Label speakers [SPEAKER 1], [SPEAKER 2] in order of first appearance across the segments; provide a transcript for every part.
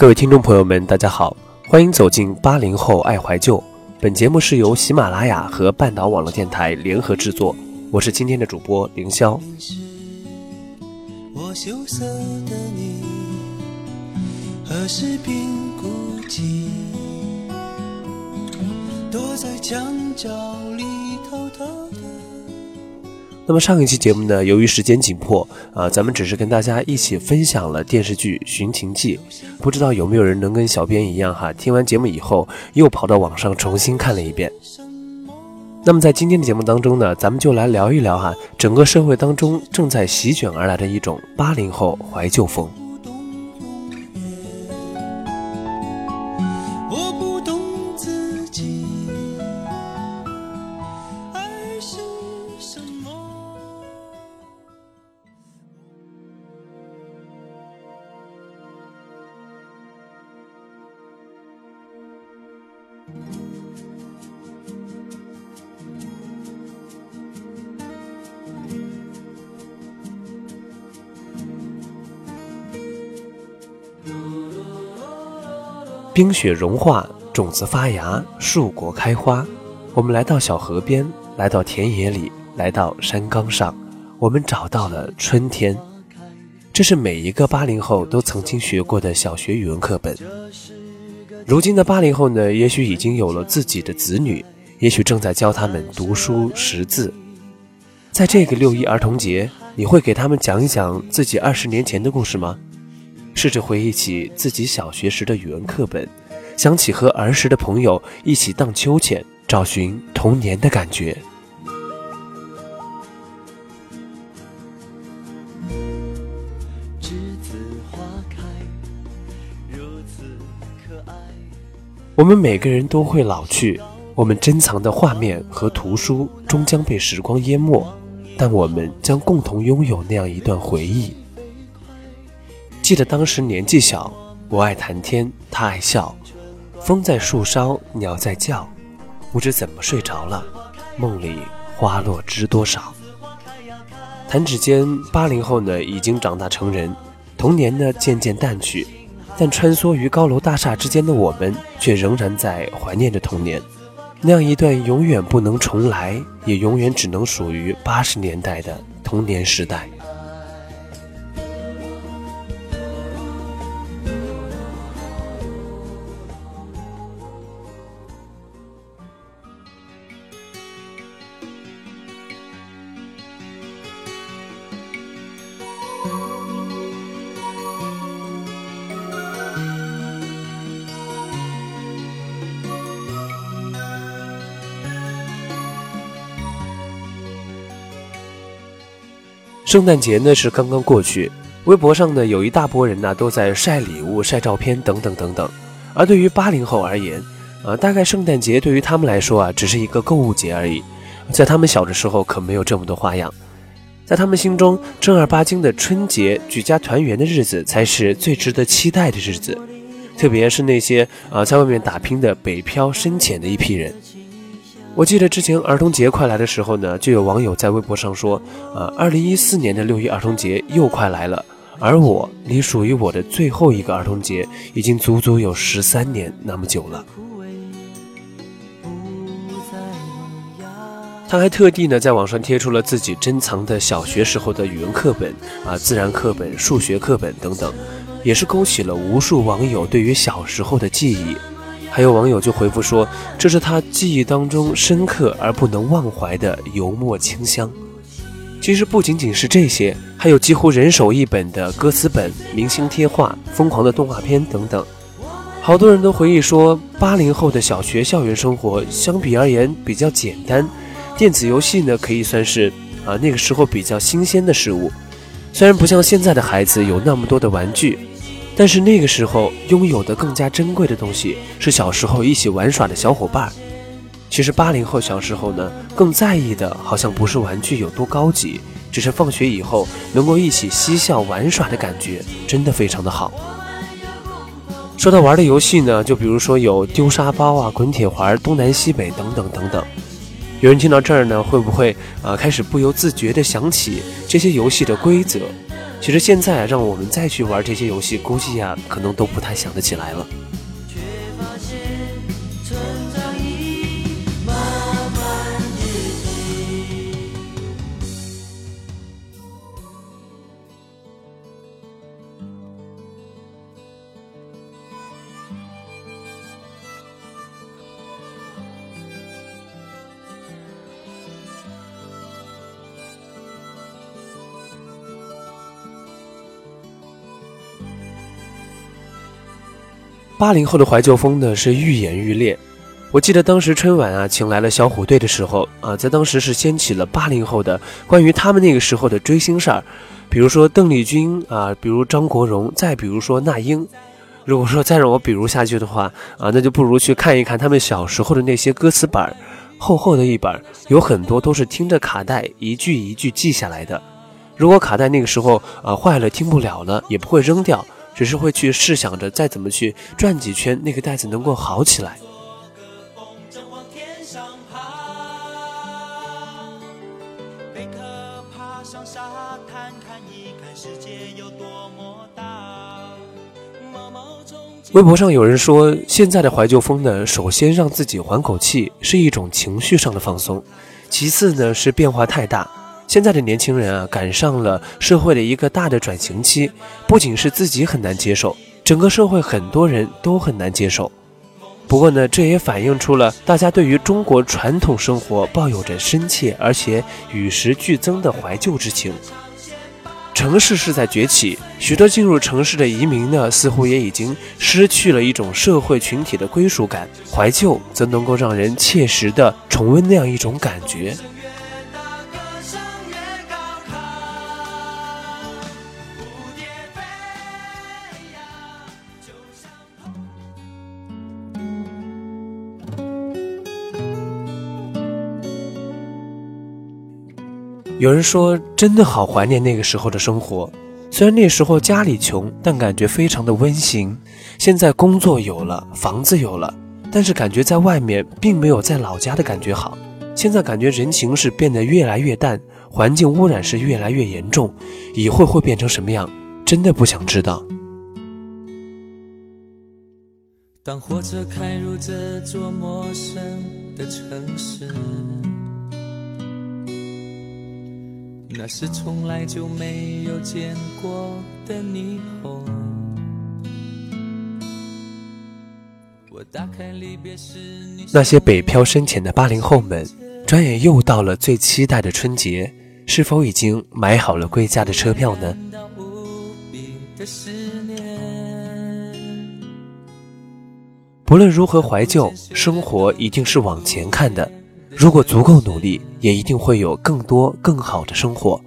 [SPEAKER 1] 各位听众朋友们，大家好，欢迎走进八零后爱怀旧。本节目是由喜马拉雅和半岛网络电台联合制作，我是今天的主播凌霄。我羞涩的你，何时变孤寂？躲在墙角里偷偷。那么上一期节目呢，由于时间紧迫啊，咱们只是跟大家一起分享了电视剧《寻秦记》，不知道有没有人能跟小编一样哈，听完节目以后又跑到网上重新看了一遍。那么在今天的节目当中呢，咱们就来聊一聊哈，整个社会当中正在席卷而来的一种八零后怀旧风。冰雪融化，种子发芽，树果开花。我们来到小河边，来到田野里，来到山岗上，我们找到了春天。这是每一个八零后都曾经学过的小学语文课本。如今的八零后呢，也许已经有了自己的子女，也许正在教他们读书识字。在这个六一儿童节，你会给他们讲一讲自己二十年前的故事吗？试着回忆起自己小学时的语文课本，想起和儿时的朋友一起荡秋千，找寻童年的感觉。栀子花开，如此可爱我们每个人都会老去，我们珍藏的画面和图书终将被时光淹没，但我们将共同拥有那样一段回忆。记得当时年纪小，我爱谈天，他爱笑，风在树梢，鸟在叫，不知怎么睡着了，梦里花落知多少。弹指间，八零后呢已经长大成人，童年呢渐渐淡去。但穿梭于高楼大厦之间的我们，却仍然在怀念着童年，那样一段永远不能重来，也永远只能属于八十年代的童年时代。圣诞节呢是刚刚过去，微博上呢有一大波人呢都在晒礼物、晒照片等等等等。而对于八零后而言，啊，大概圣诞节对于他们来说啊，只是一个购物节而已。在他们小的时候可没有这么多花样，在他们心中，正儿八经的春节、举家团圆的日子才是最值得期待的日子，特别是那些啊在外面打拼的北漂深浅的一批人。我记得之前儿童节快来的时候呢，就有网友在微博上说：“呃，二零一四年的六一儿童节又快来了，而我离属于我的最后一个儿童节已经足足有十三年那么久了。”他还特地呢在网上贴出了自己珍藏的小学时候的语文课本啊、自然课本、数学课本等等，也是勾起了无数网友对于小时候的记忆。还有网友就回复说：“这是他记忆当中深刻而不能忘怀的油墨清香。”其实不仅仅是这些，还有几乎人手一本的歌词本、明星贴画、疯狂的动画片等等。好多人都回忆说，八零后的小学校园生活相比而言比较简单，电子游戏呢可以算是啊那个时候比较新鲜的事物。虽然不像现在的孩子有那么多的玩具。但是那个时候拥有的更加珍贵的东西是小时候一起玩耍的小伙伴。其实八零后小时候呢，更在意的好像不是玩具有多高级，只是放学以后能够一起嬉笑玩耍的感觉，真的非常的好。说到玩的游戏呢，就比如说有丢沙包啊、滚铁环、东南西北等等等等。有人听到这儿呢，会不会啊开始不由自觉地想起这些游戏的规则？其实现在让我们再去玩这些游戏，估计呀，可能都不太想得起来了。八零后的怀旧风呢是愈演愈烈。我记得当时春晚啊，请来了小虎队的时候啊，在当时是掀起了八零后的关于他们那个时候的追星事儿，比如说邓丽君啊，比如张国荣，再比如说那英。如果说再让我比如下去的话啊，那就不如去看一看他们小时候的那些歌词本，厚厚的一本，有很多都是听着卡带一句一句记下来的。如果卡带那个时候啊坏了听不了了，也不会扔掉。只是会去试想着再怎么去转几圈，那个袋子能够好起来。微博上有人说，现在的怀旧风呢，首先让自己缓口气，是一种情绪上的放松；其次呢，是变化太大。现在的年轻人啊，赶上了社会的一个大的转型期，不仅是自己很难接受，整个社会很多人都很难接受。不过呢，这也反映出了大家对于中国传统生活抱有着深切而且与时俱增的怀旧之情。城市是在崛起，许多进入城市的移民呢，似乎也已经失去了一种社会群体的归属感。怀旧则能够让人切实的重温那样一种感觉。有人说，真的好怀念那个时候的生活。虽然那时候家里穷，但感觉非常的温馨。现在工作有了，房子有了，但是感觉在外面并没有在老家的感觉好。现在感觉人情是变得越来越淡，环境污染是越来越严重。以后会变成什么样，真的不想知道。当火车开入这座陌生的城市。那是从来就没有见过的霓虹。那些北漂深浅的八零后们，转眼又到了最期待的春节，是否已经买好了归家的车票呢？不论如何怀旧，生活一定是往前看的。如果足够努力，也一定会有更多更好的生活。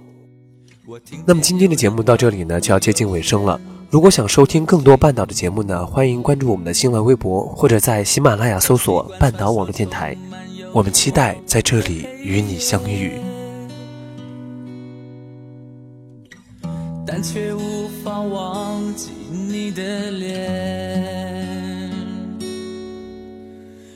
[SPEAKER 1] 那么今天的节目到这里呢，就要接近尾声了。如果想收听更多半岛的节目呢，欢迎关注我们的新浪微博，或者在喜马拉雅搜索“半岛网络电台”。我们期待在这里与你相遇。但却无法忘记你的脸。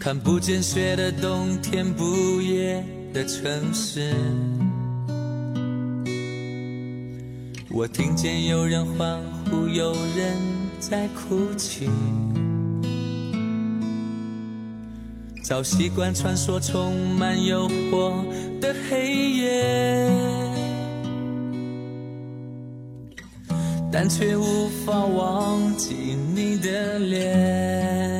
[SPEAKER 1] 看不见雪的冬天，不夜的城市。我听见有人欢呼，有人在哭泣。早习惯穿梭充满诱惑的黑夜，
[SPEAKER 2] 但却无法忘记你的脸。